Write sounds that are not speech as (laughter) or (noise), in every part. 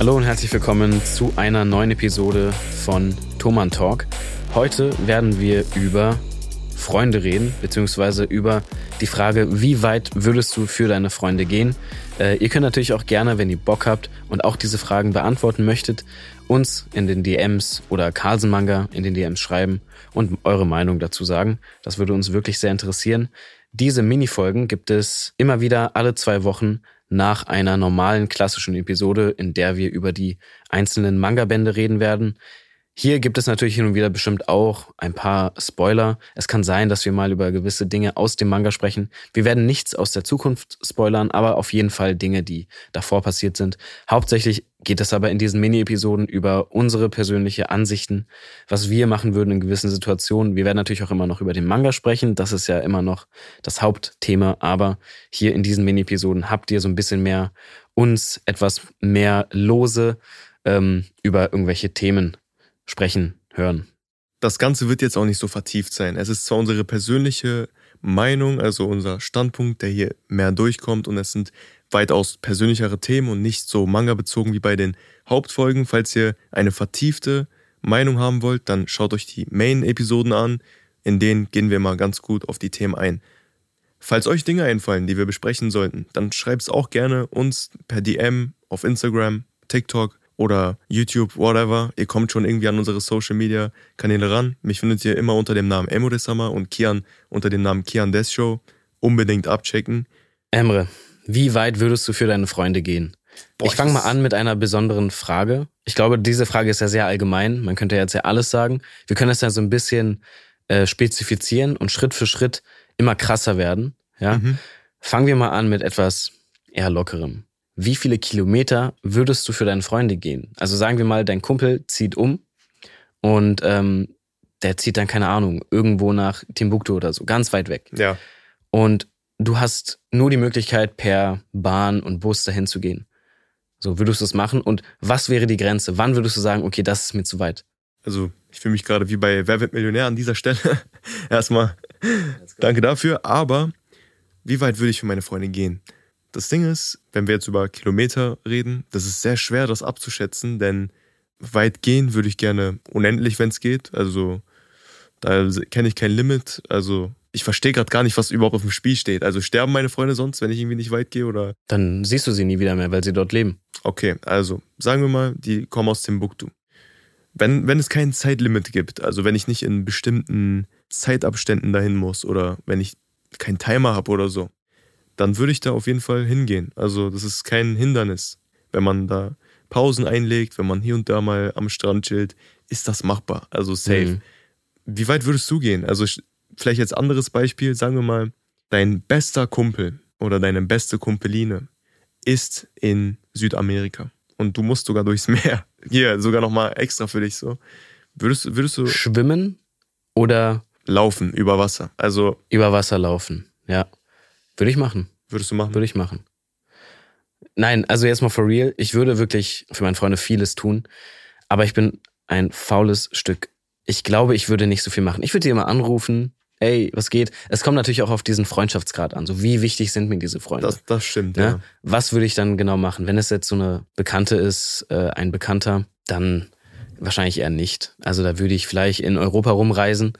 Hallo und herzlich willkommen zu einer neuen Episode von Thoman Talk. Heute werden wir über Freunde reden, beziehungsweise über die Frage, wie weit würdest du für deine Freunde gehen? Äh, ihr könnt natürlich auch gerne, wenn ihr Bock habt und auch diese Fragen beantworten möchtet, uns in den DMs oder Carlsen Manga in den DMs schreiben und eure Meinung dazu sagen. Das würde uns wirklich sehr interessieren. Diese Minifolgen gibt es immer wieder alle zwei Wochen nach einer normalen klassischen Episode, in der wir über die einzelnen Manga-Bände reden werden. Hier gibt es natürlich hin und wieder bestimmt auch ein paar Spoiler. Es kann sein, dass wir mal über gewisse Dinge aus dem Manga sprechen. Wir werden nichts aus der Zukunft spoilern, aber auf jeden Fall Dinge, die davor passiert sind. Hauptsächlich geht es aber in diesen Mini-Episoden über unsere persönliche Ansichten, was wir machen würden in gewissen Situationen. Wir werden natürlich auch immer noch über den Manga sprechen. Das ist ja immer noch das Hauptthema. Aber hier in diesen Mini-Episoden habt ihr so ein bisschen mehr uns etwas mehr lose ähm, über irgendwelche Themen sprechen, hören. Das Ganze wird jetzt auch nicht so vertieft sein. Es ist zwar unsere persönliche Meinung, also unser Standpunkt, der hier mehr durchkommt und es sind weitaus persönlichere Themen und nicht so manga-bezogen wie bei den Hauptfolgen. Falls ihr eine vertiefte Meinung haben wollt, dann schaut euch die Main-Episoden an. In denen gehen wir mal ganz gut auf die Themen ein. Falls euch Dinge einfallen, die wir besprechen sollten, dann schreibt es auch gerne uns per DM auf Instagram, TikTok oder YouTube, whatever. Ihr kommt schon irgendwie an unsere Social Media Kanäle ran. Mich findet ihr immer unter dem Namen Emre Summer und Kian unter dem Namen Kian Des Show. Unbedingt abchecken. Emre, wie weit würdest du für deine Freunde gehen? Boah, ich fange mal an mit einer besonderen Frage. Ich glaube, diese Frage ist ja sehr allgemein. Man könnte jetzt ja alles sagen. Wir können das ja so ein bisschen äh, spezifizieren und Schritt für Schritt immer krasser werden. Ja? Mhm. Fangen wir mal an mit etwas eher lockerem wie viele Kilometer würdest du für deine Freunde gehen? Also sagen wir mal, dein Kumpel zieht um und ähm, der zieht dann, keine Ahnung, irgendwo nach Timbuktu oder so, ganz weit weg. Ja. Und du hast nur die Möglichkeit, per Bahn und Bus dahin zu gehen. So, würdest du es machen? Und was wäre die Grenze? Wann würdest du sagen, okay, das ist mir zu weit? Also, ich fühle mich gerade wie bei Wer wird Millionär an dieser Stelle. (laughs) Erstmal danke dafür. Aber wie weit würde ich für meine Freunde gehen? Das Ding ist, wenn wir jetzt über Kilometer reden, das ist sehr schwer, das abzuschätzen, denn weit gehen würde ich gerne unendlich, wenn es geht. Also da kenne ich kein Limit. Also ich verstehe gerade gar nicht, was überhaupt auf dem Spiel steht. Also sterben meine Freunde sonst, wenn ich irgendwie nicht weit gehe oder? Dann siehst du sie nie wieder mehr, weil sie dort leben. Okay, also sagen wir mal, die kommen aus Timbuktu. Wenn, wenn es kein Zeitlimit gibt, also wenn ich nicht in bestimmten Zeitabständen dahin muss oder wenn ich keinen Timer habe oder so, dann würde ich da auf jeden Fall hingehen. Also das ist kein Hindernis. Wenn man da Pausen einlegt, wenn man hier und da mal am Strand chillt, ist das machbar. Also safe. Mhm. Wie weit würdest du gehen? Also vielleicht jetzt anderes Beispiel, sagen wir mal, dein bester Kumpel oder deine beste Kumpeline ist in Südamerika und du musst sogar durchs Meer. (laughs) Hier, sogar nochmal extra für dich so. Würdest, würdest du. Schwimmen oder. Laufen über Wasser. Also. Über Wasser laufen, ja. Würde ich machen. Würdest du machen? Würde ich machen. Nein, also jetzt mal for real. Ich würde wirklich für meine Freunde vieles tun. Aber ich bin ein faules Stück. Ich glaube, ich würde nicht so viel machen. Ich würde die immer anrufen. Ey, was geht? Es kommt natürlich auch auf diesen Freundschaftsgrad an. So, wie wichtig sind mir diese Freunde? Das, das stimmt, ja. ja. Was würde ich dann genau machen? Wenn es jetzt so eine Bekannte ist, äh, ein Bekannter, dann Wahrscheinlich eher nicht. Also da würde ich vielleicht in Europa rumreisen,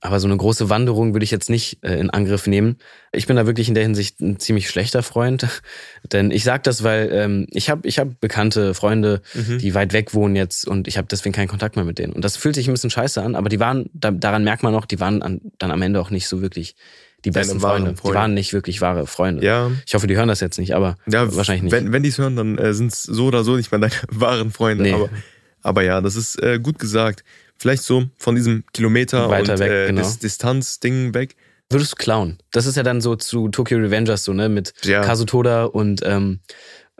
aber so eine große Wanderung würde ich jetzt nicht äh, in Angriff nehmen. Ich bin da wirklich in der Hinsicht ein ziemlich schlechter Freund, (laughs) denn ich sage das, weil ähm, ich habe ich hab bekannte Freunde, mhm. die weit weg wohnen jetzt und ich habe deswegen keinen Kontakt mehr mit denen. Und das fühlt sich ein bisschen scheiße an, aber die waren, da, daran merkt man auch, die waren an, dann am Ende auch nicht so wirklich die besten Freunde. Freunde. Die waren nicht wirklich wahre Freunde. Ja. Ich hoffe, die hören das jetzt nicht, aber ja, wahrscheinlich nicht. Wenn, wenn die es hören, dann äh, sind es so oder so nicht mal deine (laughs) wahren Freunde. Nee. Aber aber ja, das ist äh, gut gesagt. Vielleicht so von diesem Kilometer Weiter und weg, äh, genau. Dis Distanz-Ding weg. Würdest du klauen? Das ist ja dann so zu Tokyo Revengers so, ne? Mit ja. Kazutoda und, ähm,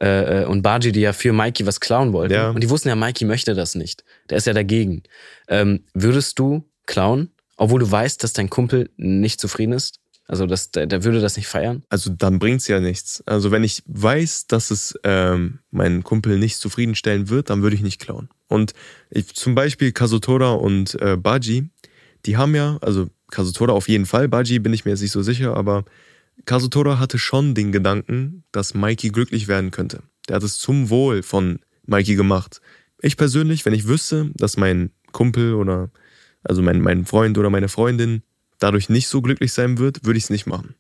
äh, äh, und Baji, die ja für Mikey was klauen wollten. Ja. Und die wussten ja, Mikey möchte das nicht. Der ist ja dagegen. Ähm, würdest du klauen, obwohl du weißt, dass dein Kumpel nicht zufrieden ist? Also das, der, der würde das nicht feiern? Also dann bringt's ja nichts. Also wenn ich weiß, dass es ähm, meinen Kumpel nicht zufriedenstellen wird, dann würde ich nicht klauen. Und ich, zum Beispiel Kazutora und äh, Baji, die haben ja, also Kazutora auf jeden Fall, Baji bin ich mir jetzt nicht so sicher, aber Kazutora hatte schon den Gedanken, dass Mikey glücklich werden könnte. Der hat es zum Wohl von Mikey gemacht. Ich persönlich, wenn ich wüsste, dass mein Kumpel oder also mein, mein Freund oder meine Freundin dadurch nicht so glücklich sein wird, würde ich es nicht machen.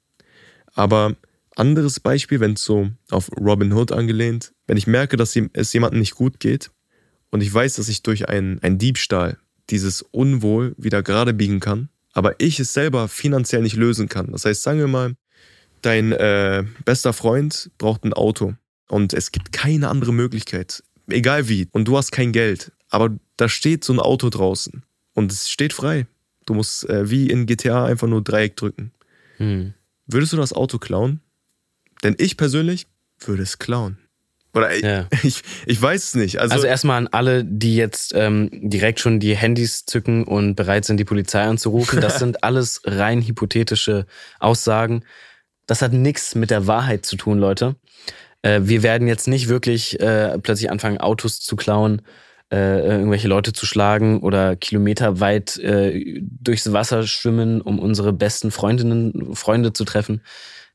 Aber anderes Beispiel, wenn es so auf Robin Hood angelehnt, wenn ich merke, dass es jemandem nicht gut geht und ich weiß, dass ich durch einen, einen Diebstahl dieses Unwohl wieder gerade biegen kann, aber ich es selber finanziell nicht lösen kann. Das heißt, sagen wir mal, dein äh, bester Freund braucht ein Auto und es gibt keine andere Möglichkeit, egal wie, und du hast kein Geld, aber da steht so ein Auto draußen und es steht frei. Du musst äh, wie in GTA einfach nur Dreieck drücken. Hm. Würdest du das Auto klauen? Denn ich persönlich würde es klauen. Oder ja. (laughs) ich, ich weiß es nicht. Also, also erstmal an alle, die jetzt ähm, direkt schon die Handys zücken und bereit sind, die Polizei anzurufen. Das (laughs) sind alles rein hypothetische Aussagen. Das hat nichts mit der Wahrheit zu tun, Leute. Äh, wir werden jetzt nicht wirklich äh, plötzlich anfangen, Autos zu klauen, äh, irgendwelche Leute zu schlagen oder kilometerweit äh, durchs Wasser schwimmen, um unsere besten Freundinnen, Freunde zu treffen.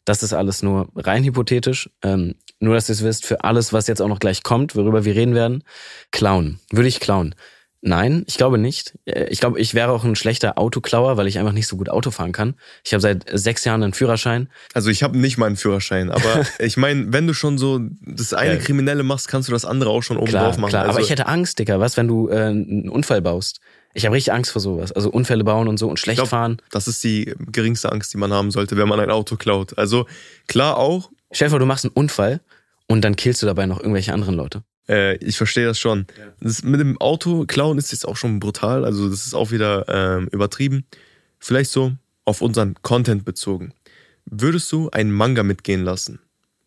Das ist alles nur rein hypothetisch. Ähm, nur, dass ihr es wisst, für alles, was jetzt auch noch gleich kommt, worüber wir reden werden, klauen. Würde ich klauen. Nein, ich glaube nicht. Äh, ich glaube, ich wäre auch ein schlechter Autoklauer, weil ich einfach nicht so gut Auto fahren kann. Ich habe seit sechs Jahren einen Führerschein. Also ich habe nicht mal einen Führerschein, aber (laughs) ich meine, wenn du schon so das eine ja. Kriminelle machst, kannst du das andere auch schon oben klar, drauf machen. Klar, also aber ich hätte Angst, Dicker, was, wenn du äh, einen Unfall baust? Ich habe richtig Angst vor sowas. Also Unfälle bauen und so und schlecht glaub, fahren. Das ist die geringste Angst, die man haben sollte, wenn man ein Auto klaut. Also klar auch. Stell dir vor, du machst einen Unfall und dann killst du dabei noch irgendwelche anderen Leute. Äh, ich verstehe das schon. Ja. Das mit dem Auto klauen ist jetzt auch schon brutal. Also das ist auch wieder ähm, übertrieben. Vielleicht so auf unseren Content bezogen. Würdest du einen Manga mitgehen lassen?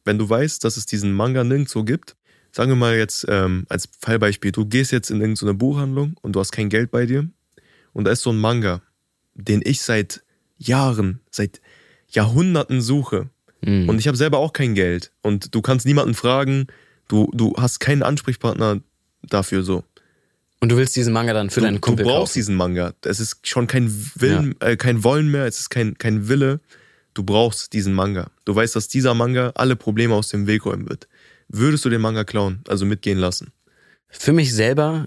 Wenn du weißt, dass es diesen Manga nirgendwo gibt, sagen wir mal jetzt ähm, als Fallbeispiel, du gehst jetzt in irgendeine Buchhandlung und du hast kein Geld bei dir und da ist so ein Manga, den ich seit Jahren, seit Jahrhunderten suche mhm. und ich habe selber auch kein Geld und du kannst niemanden fragen, du, du hast keinen Ansprechpartner dafür so. Und du willst diesen Manga dann für du, deinen Kumpel Du brauchst kaufen. diesen Manga. Es ist schon kein Willen, ja. äh, kein Wollen mehr, es ist kein, kein Wille. Du brauchst diesen Manga. Du weißt, dass dieser Manga alle Probleme aus dem Weg räumen wird. Würdest du den Manga klauen, also mitgehen lassen? Für mich selber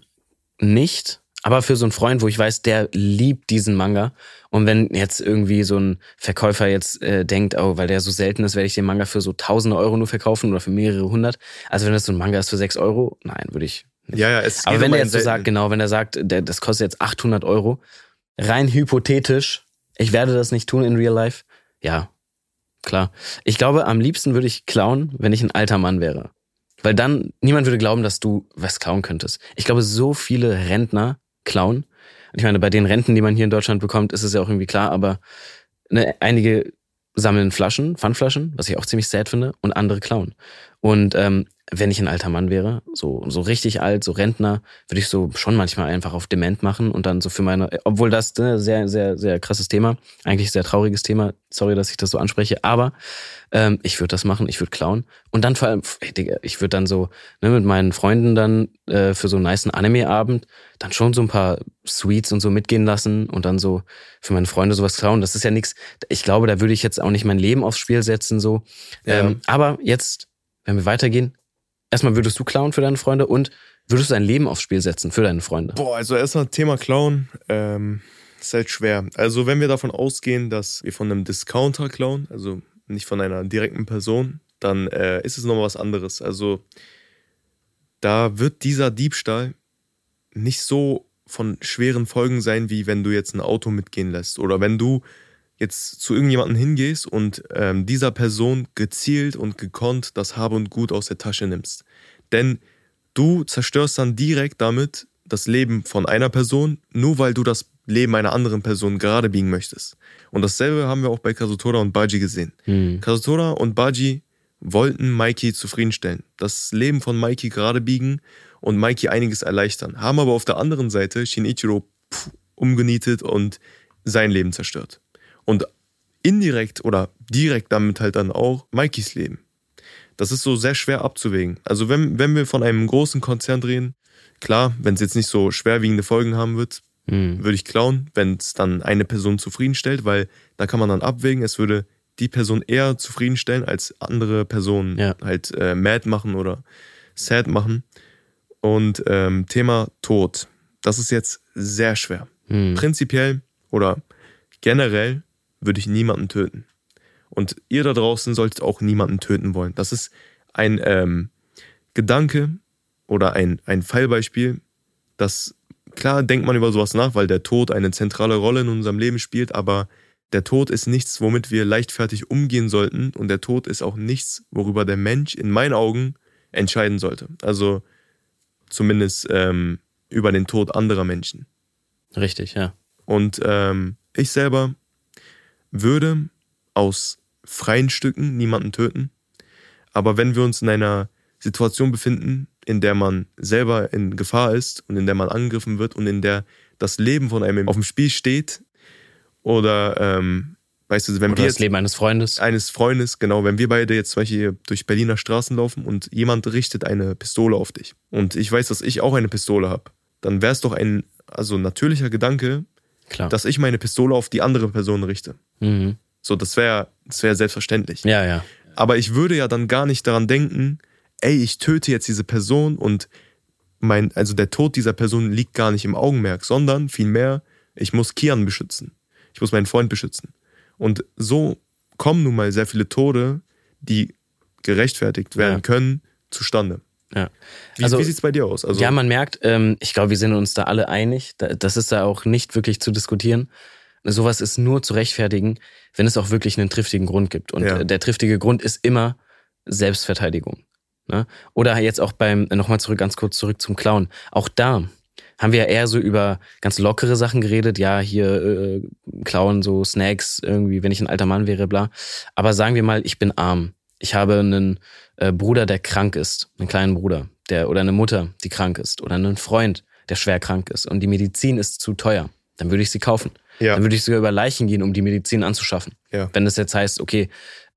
nicht, aber für so einen Freund, wo ich weiß, der liebt diesen Manga. Und wenn jetzt irgendwie so ein Verkäufer jetzt äh, denkt, oh, weil der so selten ist, werde ich den Manga für so tausende Euro nur verkaufen oder für mehrere hundert. Also wenn das so ein Manga ist für sechs Euro, nein, würde ich nicht. Ja, ja, es Aber wenn der jetzt so sagt, genau, wenn er sagt, der, das kostet jetzt 800 Euro, rein hypothetisch, ich werde das nicht tun in real life, ja, klar. Ich glaube, am liebsten würde ich klauen, wenn ich ein alter Mann wäre. Weil dann niemand würde glauben, dass du was klauen könntest. Ich glaube, so viele Rentner klauen. Und ich meine, bei den Renten, die man hier in Deutschland bekommt, ist es ja auch irgendwie klar, aber ne, einige sammeln Flaschen, Pfandflaschen, was ich auch ziemlich sad finde, und andere klauen. Und ähm, wenn ich ein alter Mann wäre, so, so richtig alt, so Rentner, würde ich so schon manchmal einfach auf Dement machen und dann so für meine, obwohl das ne, sehr, sehr, sehr krasses Thema, eigentlich sehr trauriges Thema, sorry, dass ich das so anspreche, aber ähm, ich würde das machen, ich würde klauen und dann vor allem, ich würde dann so ne, mit meinen Freunden dann äh, für so einen niceen Anime-Abend dann schon so ein paar Sweets und so mitgehen lassen und dann so für meine Freunde sowas klauen. Das ist ja nichts, ich glaube, da würde ich jetzt auch nicht mein Leben aufs Spiel setzen, so. Ja. Ähm, aber jetzt, wenn wir weitergehen, Erstmal würdest du klauen für deine Freunde und würdest du dein Leben aufs Spiel setzen für deine Freunde? Boah, also erstmal Thema klauen. Ähm, ist halt schwer. Also wenn wir davon ausgehen, dass wir von einem Discounter klauen, also nicht von einer direkten Person, dann äh, ist es nochmal was anderes. Also da wird dieser Diebstahl nicht so von schweren Folgen sein, wie wenn du jetzt ein Auto mitgehen lässt. Oder wenn du jetzt zu irgendjemandem hingehst und ähm, dieser Person gezielt und gekonnt das Hab und Gut aus der Tasche nimmst. Denn du zerstörst dann direkt damit das Leben von einer Person, nur weil du das Leben einer anderen Person gerade biegen möchtest. Und dasselbe haben wir auch bei Kazutora und Baji gesehen. Mhm. Kazutora und Baji wollten Mikey zufriedenstellen, das Leben von Mikey gerade biegen und Mikey einiges erleichtern, haben aber auf der anderen Seite Shinichiro pff, umgenietet und sein Leben zerstört und indirekt oder direkt damit halt dann auch Mikeys Leben. Das ist so sehr schwer abzuwägen. Also wenn, wenn wir von einem großen Konzern drehen, klar, wenn es jetzt nicht so schwerwiegende Folgen haben wird, mhm. würde ich klauen, wenn es dann eine Person zufriedenstellt, weil da kann man dann abwägen, es würde die Person eher zufriedenstellen, als andere Personen ja. halt äh, mad machen oder sad machen. Und ähm, Thema Tod. Das ist jetzt sehr schwer. Hm. Prinzipiell oder generell würde ich niemanden töten. Und ihr da draußen solltet auch niemanden töten wollen. Das ist ein ähm, Gedanke oder ein, ein Fallbeispiel, das klar denkt man über sowas nach, weil der Tod eine zentrale Rolle in unserem Leben spielt, aber der Tod ist nichts, womit wir leichtfertig umgehen sollten und der Tod ist auch nichts, worüber der Mensch in meinen Augen entscheiden sollte. Also zumindest ähm, über den Tod anderer Menschen. Richtig, ja. Und ähm, ich selber würde aus freien Stücken niemanden töten. Aber wenn wir uns in einer Situation befinden, in der man selber in Gefahr ist und in der man angegriffen wird und in der das Leben von einem auf dem Spiel steht, oder ähm, weißt du, wenn Oder wir das Leben eines Freundes. eines Freundes, genau, wenn wir beide jetzt zum Beispiel durch Berliner Straßen laufen und jemand richtet eine Pistole auf dich und ich weiß, dass ich auch eine Pistole habe, dann wäre es doch ein also natürlicher Gedanke, Klar. dass ich meine Pistole auf die andere Person richte. mhm. So, das wäre das wär selbstverständlich. Ja, ja. Aber ich würde ja dann gar nicht daran denken, ey, ich töte jetzt diese Person und mein, also der Tod dieser Person liegt gar nicht im Augenmerk, sondern vielmehr, ich muss Kian beschützen. Ich muss meinen Freund beschützen. Und so kommen nun mal sehr viele Tode, die gerechtfertigt werden Ja. können, zustande. Ja. Wie, Also- wie sieht's bei dir aus? Also, ja, man merkt, ähm, ich glaube, wir sind uns da alle einig. Da, das ist da auch nicht wirklich zu diskutieren. Sowas ist nur zu rechtfertigen, wenn es auch wirklich einen triftigen Grund gibt. Und Ja. äh, der triftige Grund ist immer Selbstverteidigung. Ne? Oder jetzt auch beim, nochmal zurück, ganz kurz zurück zum Clown. Auch da haben wir ja eher so über ganz lockere Sachen geredet. Ja, hier äh, klauen so Snacks irgendwie, wenn ich ein alter Mann wäre, bla. Aber sagen wir mal, ich bin arm. Ich habe einen äh, Bruder, der krank ist, einen kleinen Bruder, der oder eine Mutter, die krank ist, oder einen Freund, der schwer krank ist und die Medizin ist zu teuer. Dann würde ich sie kaufen. ja, Dann würde ich sogar über Leichen gehen, um die Medizin anzuschaffen. ja, Wenn es jetzt heißt, okay,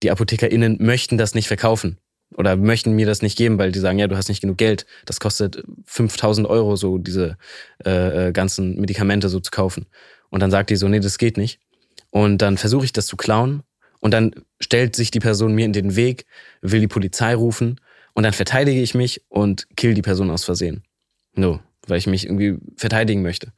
die ApothekerInnen möchten das nicht verkaufen oder möchten mir das nicht geben, weil die sagen, ja, du hast nicht genug Geld. Das kostet 5000 Euro, so diese äh, äh, ganzen Medikamente so zu kaufen. Und dann sagt die so, nee, das geht nicht. Und dann versuche ich das zu klauen und dann stellt sich die Person mir in den Weg, will die Polizei rufen und dann verteidige ich mich und kill die Person aus Versehen. No, weil ich mich irgendwie verteidigen möchte.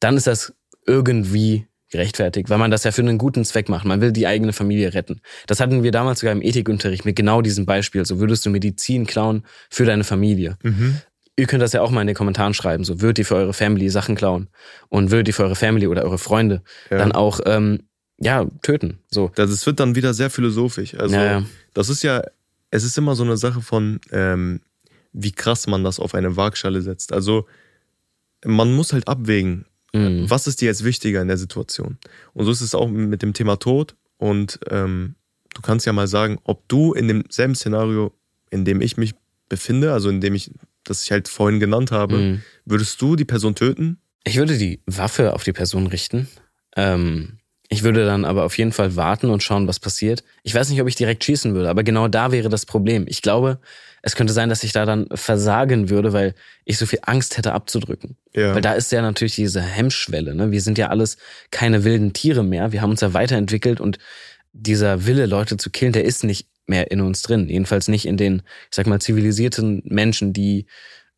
Dann ist das irgendwie gerechtfertigt, weil man das ja für einen guten Zweck macht. Man will die eigene Familie retten. Das hatten wir damals sogar im Ethikunterricht mit genau diesem Beispiel. So würdest du Medizin klauen für deine Familie. mhm. Ihr könnt das ja auch mal in den Kommentaren schreiben. So würdet ihr für eure Family Sachen klauen und würdet ihr für eure Family oder eure Freunde ja. dann auch ähm, ja töten. So. Das es wird dann wieder sehr philosophisch. Also, ja, ja. das ist ja, es ist immer so eine Sache von, ähm, wie krass man das auf eine Waagschale setzt. Also, man muss halt abwägen, Mhm. was ist dir jetzt wichtiger in der Situation? Und so ist es auch mit dem Thema Tod. Und ähm, du kannst ja mal sagen, ob du in demselben Szenario, in dem ich mich befinde, also in dem ich, das ich halt vorhin genannt habe, Mhm. würdest du die Person töten? Ich würde die Waffe auf die Person richten. Ähm, ich würde dann aber auf jeden Fall warten und schauen, was passiert. Ich weiß nicht, ob ich direkt schießen würde, aber genau da wäre das Problem. Ich glaube, es könnte sein, dass ich da dann versagen würde, weil ich so viel Angst hätte abzudrücken. Ja. Weil da ist ja natürlich diese Hemmschwelle. Ne? Wir sind ja alles keine wilden Tiere mehr. Wir haben uns ja weiterentwickelt und dieser Wille, Leute zu killen, der ist nicht mehr in uns drin. Jedenfalls nicht in den, ich sag mal, zivilisierten Menschen, die,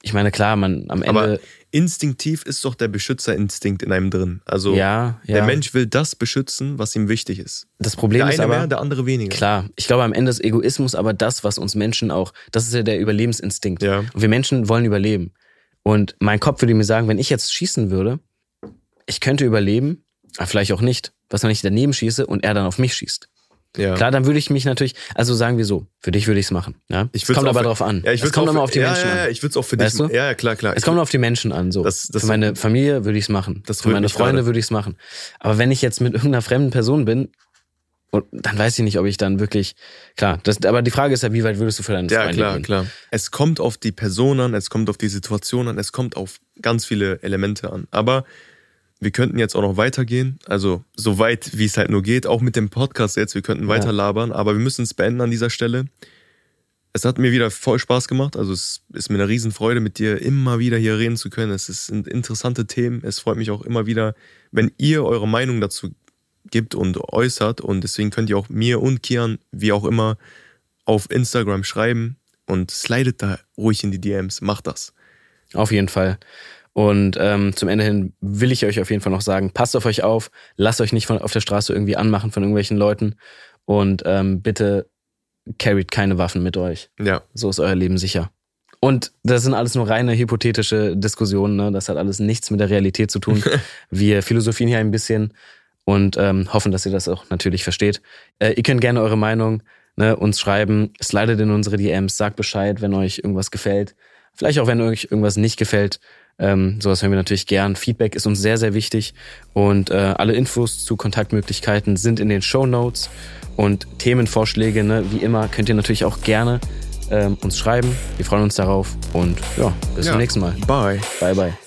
ich meine, klar, man am Ende. Aber instinktiv ist doch der Beschützerinstinkt in einem drin. Also ja, ja. der Mensch will das beschützen, was ihm wichtig ist. das Problem Der ist eine aber, mehr, der andere weniger. klar, ich glaube, am Ende ist Egoismus aber das, was uns Menschen auch, das ist ja der Überlebensinstinkt. Ja. Und wir Menschen wollen überleben. Und mein Kopf würde mir sagen, wenn ich jetzt schießen würde, ich könnte überleben, aber vielleicht auch nicht. Was, wenn ich daneben schieße und er dann auf mich schießt? Ja. Klar, dann würde ich mich natürlich, also sagen wir so, für dich würde ich es machen. Ja? Ich es kommt aber für- drauf an. Ja, ich es kommt immer für- auf die ja, Menschen ja, ja, an. ich würde es auch für Weißt dich. du? Ja, ja, klar, klar. Es kommt auf die Menschen an. So. Das- das- für meine Familie würde ich es machen. Das für meine Freunde würde ich es machen. Aber wenn ich jetzt mit irgendeiner fremden Person bin, und dann weiß ich nicht, ob ich dann wirklich. Klar, das, aber die Frage ist ja, wie weit würdest du für deine ja, Freunde klar, gehen? klar. Es kommt auf die Person an, es kommt auf die Situation an, es kommt auf ganz viele Elemente an. Aber wir könnten jetzt auch noch weitergehen, also so weit, wie es halt nur geht, auch mit dem Podcast jetzt. Wir könnten weiter labern, aber wir müssen es beenden an dieser Stelle. Es hat mir wieder voll Spaß gemacht. Also es ist mir eine Riesenfreude, mit dir immer wieder hier reden zu können. Es sind interessante Themen. Es freut mich auch immer wieder, wenn ihr eure Meinung dazu gibt und äußert. Und deswegen könnt ihr auch mir und Kian, wie auch immer, auf Instagram schreiben und slidet da ruhig in die DMs. Macht das. Auf jeden Fall. Und ähm, zum Ende hin will ich euch auf jeden Fall noch sagen, passt auf euch auf, lasst euch nicht von, auf der Straße irgendwie anmachen von irgendwelchen Leuten und ähm, bitte carryt keine Waffen mit euch. Ja. So ist euer Leben sicher. Und das sind alles nur reine hypothetische Diskussionen, ne? das hat alles nichts mit der Realität zu tun. (laughs) Wir philosophieren hier ein bisschen und ähm, hoffen, dass ihr das auch natürlich versteht. Äh, ihr könnt gerne eure Meinung ne, uns schreiben, slidet in unsere DMs, sagt Bescheid, wenn euch irgendwas gefällt. Vielleicht auch, wenn euch irgendwas nicht gefällt. Ähm, sowas hören wir natürlich gern. Feedback ist uns sehr, sehr wichtig. Und äh, alle Infos zu Kontaktmöglichkeiten sind in den Show Notes. Und Themenvorschläge, ne, wie immer, könnt ihr natürlich auch gerne ähm, uns schreiben. Wir freuen uns darauf. Und ja, bis Ja. zum nächsten Mal. Bye. Bye, bye.